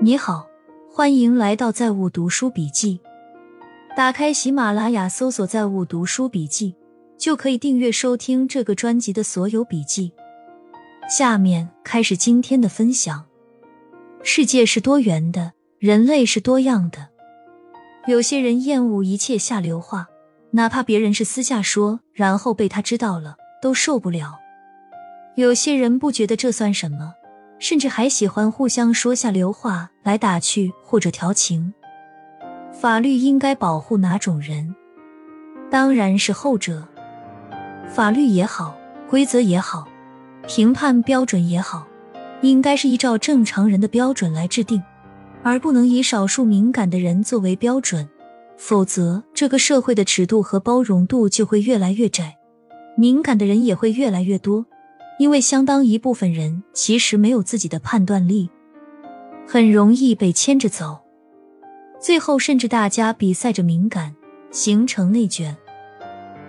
你好，欢迎来到在物读书笔记。打开喜马拉雅，搜索“在物读书笔记”，就可以订阅收听这个专辑的所有笔记。下面开始今天的分享。世界是多元的，人类是多样的。有些人厌恶一切下流话，哪怕别人是私下说，然后被他知道了，都受不了。有些人不觉得这算什么。甚至还喜欢互相说下流话来打趣或者调情。法律应该保护哪种人？当然是后者。法律也好，规则也好，评判标准也好，应该是依照正常人的标准来制定，而不能以少数敏感的人作为标准。否则，这个社会的尺度和包容度就会越来越窄，敏感的人也会越来越多。因为相当一部分人其实没有自己的判断力，很容易被牵着走，最后甚至大家比赛着敏感，形成内卷。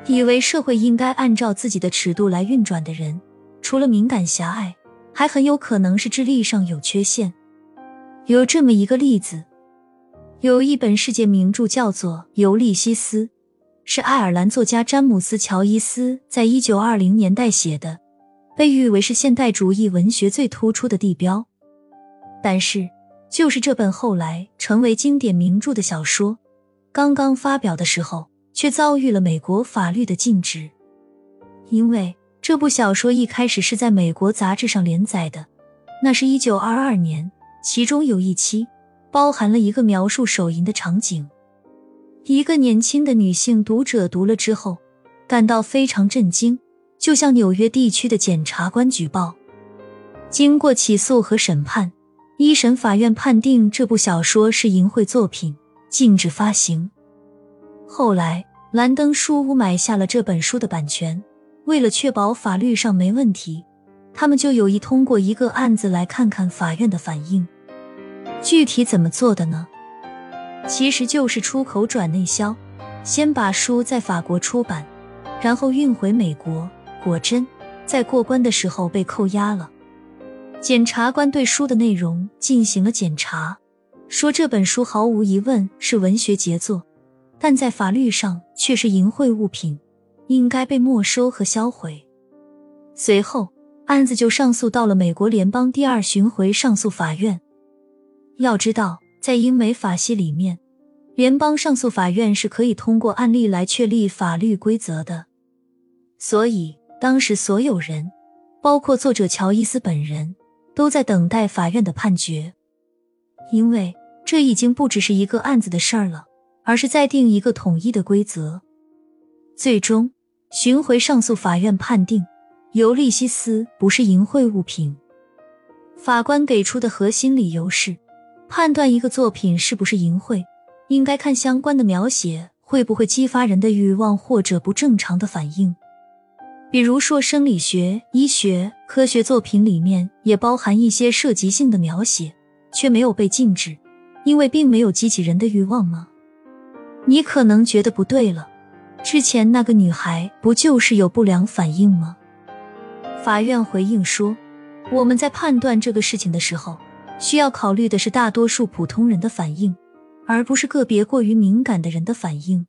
以为社会应该按照自己的尺度来运转的人，除了敏感狭隘，还很有可能是智力上有缺陷。有这么一个例子，有一本世界名著叫做《尤利西斯》，是爱尔兰作家詹姆斯·乔伊斯在一九二零年代写的。被誉为是现代主义文学最突出的地标，但是就是这本后来成为经典名著的小说，刚刚发表的时候，却遭遇了美国法律的禁止。因为这部小说一开始是在美国杂志上连载的，那是一九二二年，其中有一期包含了一个描述手淫的场景，一个年轻的女性读者读了之后，感到非常震惊。就向纽约地区的检察官举报，经过起诉和审判，一审法院判定这部小说是淫秽作品，禁止发行。后来，兰登书屋买下了这本书的版权，为了确保法律上没问题，他们就有意通过一个案子来看看法院的反应。具体怎么做的呢？其实就是出口转内销，先把书在法国出版，然后运回美国。果真，在过关的时候被扣押了。检察官对书的内容进行了检查，说这本书毫无疑问是文学杰作，但在法律上却是淫秽物品，应该被没收和销毁。随后，案子就上诉到了美国联邦第二巡回上诉法院。要知道，在英美法系里面，联邦上诉法院是可以通过案例来确立法律规则的，所以。当时所有人，包括作者乔伊斯本人，都在等待法院的判决，因为这已经不只是一个案子的事儿了，而是在定一个统一的规则。最终，巡回上诉法院判定《尤利西斯》不是淫秽物品。法官给出的核心理由是，判断一个作品是不是淫秽，应该看相关的描写会不会激发人的欲望或者不正常的反应。比如说，生理学、医学、科学作品里面也包含一些涉及性的描写，却没有被禁止，因为并没有激起人的欲望吗？你可能觉得不对了，之前那个女孩不就是有不良反应吗？法院回应说，我们在判断这个事情的时候，需要考虑的是大多数普通人的反应，而不是个别过于敏感的人的反应，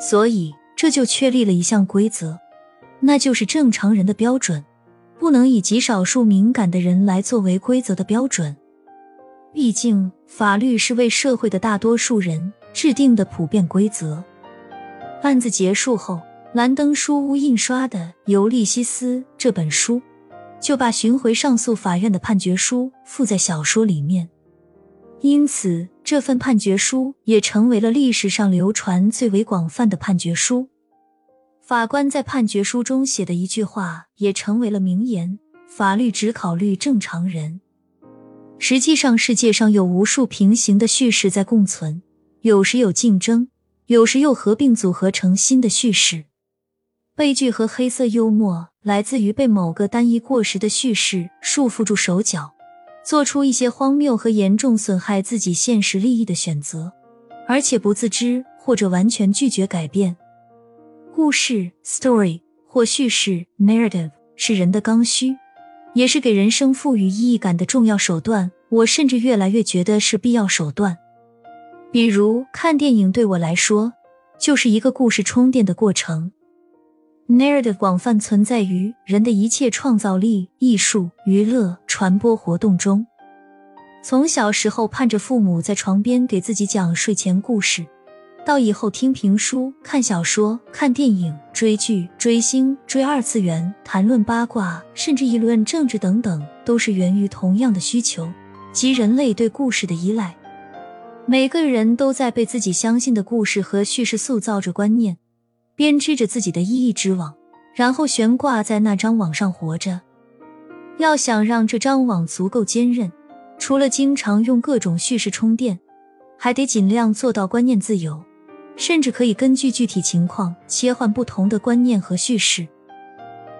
所以这就确立了一项规则。那就是正常人的标准，不能以极少数敏感的人来作为规则的标准。毕竟，法律是为社会的大多数人制定的普遍规则。案子结束后，兰登书屋印刷的《尤利西斯》这本书，就把巡回上诉法院的判决书附在小说里面，因此这份判决书也成为了历史上流传最为广泛的判决书。法官在判决书中写的一句话也成为了名言：“法律只考虑正常人。”实际上，世界上有无数平行的叙事在共存，有时有竞争，有时又合并组合成新的叙事。悲剧和黑色幽默来自于被某个单一过时的叙事束缚住手脚，做出一些荒谬和严重损害自己现实利益的选择，而且不自知或者完全拒绝改变。故事 （story） 或叙事 （narrative） 是人的刚需，也是给人生赋予意义感的重要手段。我甚至越来越觉得是必要手段。比如看电影对我来说，就是一个故事充电的过程。Narrative 广泛存在于人的一切创造力、艺术、娱乐、传播活动中。从小时候盼着父母在床边给自己讲睡前故事，到以后听评书、看小说、看电影、追剧、追星、追二次元、谈论八卦，甚至议论政治等等，都是源于同样的需求，即人类对故事的依赖。每个人都在被自己相信的故事和叙事塑造着观念，编织着自己的意义之网，然后悬挂在那张网上活着。要想让这张网足够坚韧。除了经常用各种叙事充电，还得尽量做到观念自由，甚至可以根据具体情况切换不同的观念和叙事。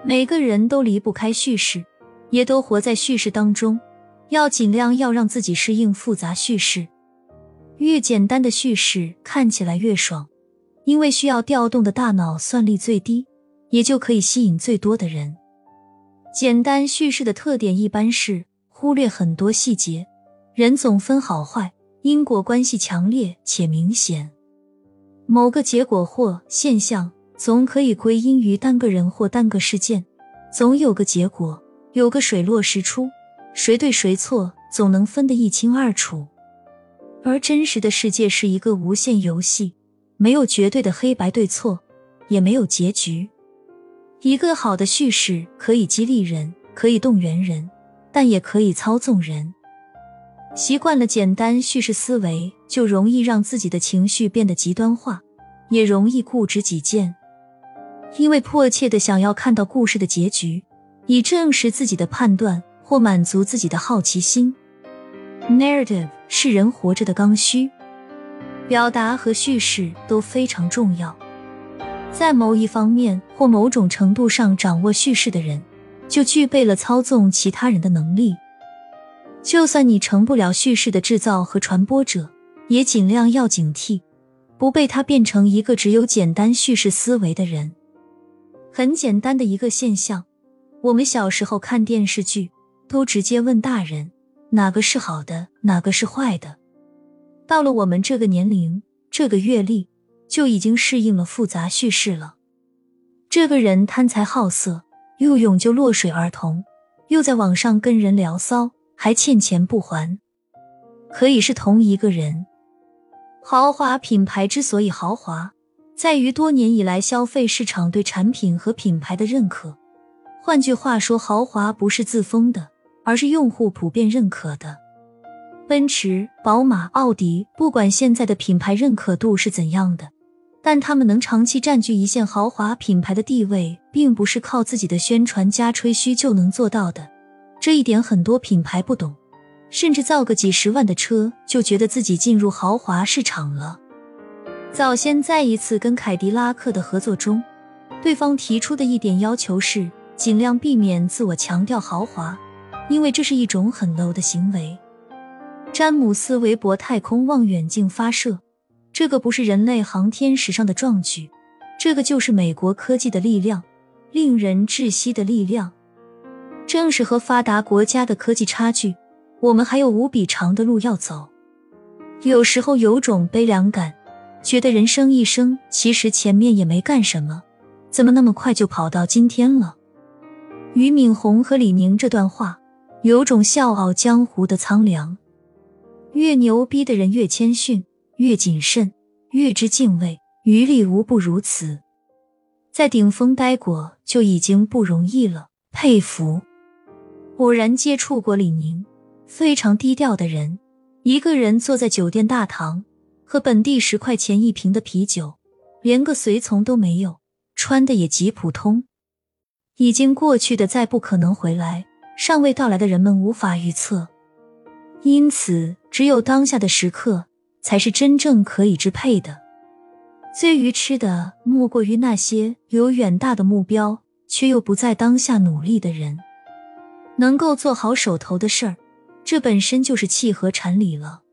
每个人都离不开叙事，也都活在叙事当中，要尽量要让自己适应复杂叙事。越简单的叙事看起来越爽，因为需要调动的大脑算力最低，也就可以吸引最多的人。简单叙事的特点一般是。忽略很多细节，人总分好坏，因果关系强烈且明显。某个结果或现象总可以归因于单个人或单个事件，总有个结果，有个水落石出，谁对谁错总能分得一清二楚。而真实的世界是一个无限游戏，没有绝对的黑白对错，也没有结局。一个好的叙事可以激励人，可以动员人。但也可以操纵人。习惯了简单叙事思维，就容易让自己的情绪变得极端化，也容易固执己见。因为迫切的想要看到故事的结局，以证实自己的判断或满足自己的好奇心。Narrative 是人活着的刚需，表达和叙事都非常重要。在某一方面或某种程度上掌握叙事的人。就具备了操纵其他人的能力。就算你成不了叙事的制造和传播者，也尽量要警惕，不被他变成一个只有简单叙事思维的人。很简单的一个现象，我们小时候看电视剧，都直接问大人哪个是好的，哪个是坏的。到了我们这个年龄、这个阅历，就已经适应了复杂叙事了。这个人贪财好色。又永救落水儿童，又在网上跟人聊骚，还欠钱不还，可以是同一个人。豪华品牌之所以豪华，在于多年以来消费市场对产品和品牌的认可。换句话说，豪华不是自封的，而是用户普遍认可的。奔驰、宝马、奥迪，不管现在的品牌认可度是怎样的。但他们能长期占据一线豪华品牌的地位，并不是靠自己的宣传加吹嘘就能做到的。这一点很多品牌不懂，甚至造个几十万的车就觉得自己进入豪华市场了。早先在一次跟凯迪拉克的合作中，对方提出的一点要求是尽量避免自我强调豪华，因为这是一种很 low 的行为。詹姆斯·韦伯太空望远镜发射。这个不是人类航天史上的壮举，这个就是美国科技的力量，令人窒息的力量。正是和发达国家的科技差距，我们还有无比长的路要走。有时候有种悲凉感，觉得人生一生其实前面也没干什么，怎么那么快就跑到今天了？俞敏洪和李宁这段话，有种笑傲江湖的苍凉。越牛逼的人越谦逊。越谨慎，越知敬畏，余力无不如此。在顶峰待过就已经不容易了，佩服。偶然接触过李宁，非常低调的人，一个人坐在酒店大堂，喝本地十块钱一瓶的啤酒，连个随从都没有，穿的也极普通。已经过去的再不可能回来，尚未到来的人们无法预测，因此只有当下的时刻。才是真正可以支配的。最愚痴的，莫过于那些有远大的目标却又不在当下努力的人。能够做好手头的事儿，这本身就是契合禅理了。